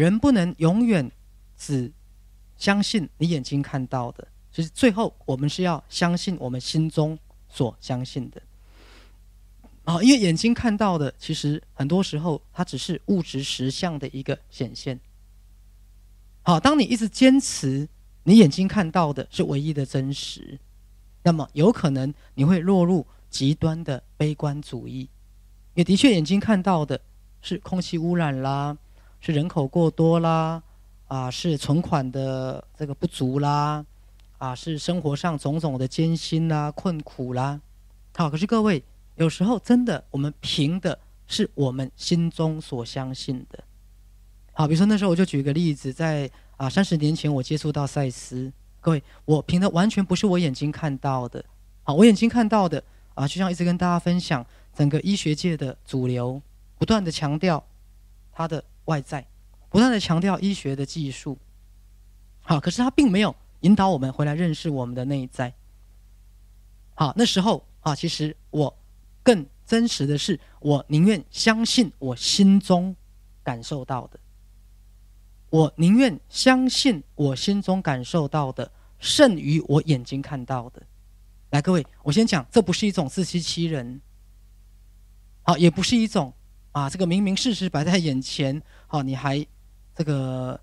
人不能永远只相信你眼睛看到的，其实最后我们是要相信我们心中所相信的。啊，因为眼睛看到的，其实很多时候它只是物质实相的一个显现。好，当你一直坚持你眼睛看到的是唯一的真实，那么有可能你会落入极端的悲观主义。也的确，眼睛看到的是空气污染啦，是人口过多啦，啊，是存款的这个不足啦，啊，是生活上种种的艰辛啦、困苦啦。好，可是各位。有时候真的，我们凭的是我们心中所相信的。好，比如说那时候我就举个例子，在啊三十年前我接触到赛斯，各位，我凭的完全不是我眼睛看到的。好，我眼睛看到的啊，就像一直跟大家分享，整个医学界的主流不断的强调它的外在，不断的强调医学的技术。好，可是它并没有引导我们回来认识我们的内在。好，那时候啊，其实我。更真实的是，我宁愿相信我心中感受到的，我宁愿相信我心中感受到的胜于我眼睛看到的。来，各位，我先讲，这不是一种自欺欺人，好，也不是一种啊，这个明明事实摆在眼前，好，你还这个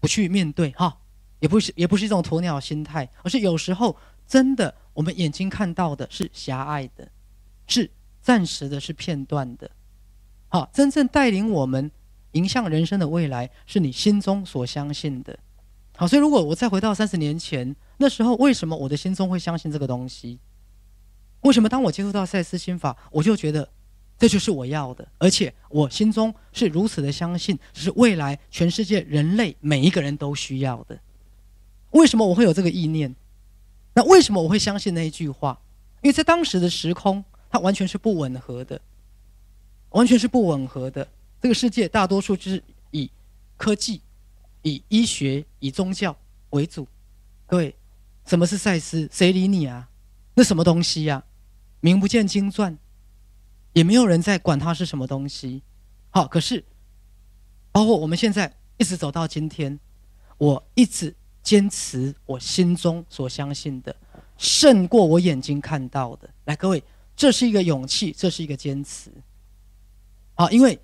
不去面对，哈，也不是，也不是一种鸵鸟心态，而是有时候真的，我们眼睛看到的是狭隘的。是暂时的，是片段的，好，真正带领我们迎向人生的未来，是你心中所相信的。好，所以如果我再回到三十年前，那时候为什么我的心中会相信这个东西？为什么当我接触到赛斯心法，我就觉得这就是我要的，而且我心中是如此的相信，是未来全世界人类每一个人都需要的。为什么我会有这个意念？那为什么我会相信那一句话？因为在当时的时空。它完全是不吻合的，完全是不吻合的。这个世界大多数就是以科技、以医学、以宗教为主。各位，什么是赛斯？谁理你啊？那什么东西呀？名不见经传，也没有人在管它是什么东西。好，可是包括我们现在一直走到今天，我一直坚持我心中所相信的，胜过我眼睛看到的。来，各位。这是一个勇气，这是一个坚持，啊！因为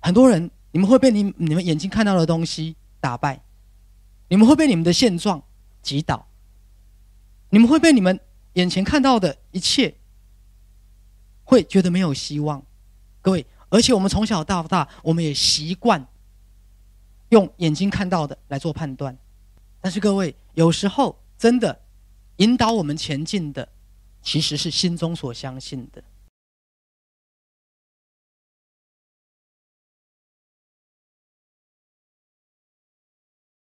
很多人，你们会被你你们眼睛看到的东西打败，你们会被你们的现状击倒，你们会被你们眼前看到的一切会觉得没有希望。各位，而且我们从小到大，我们也习惯用眼睛看到的来做判断，但是各位，有时候真的引导我们前进的。其实是心中所相信的。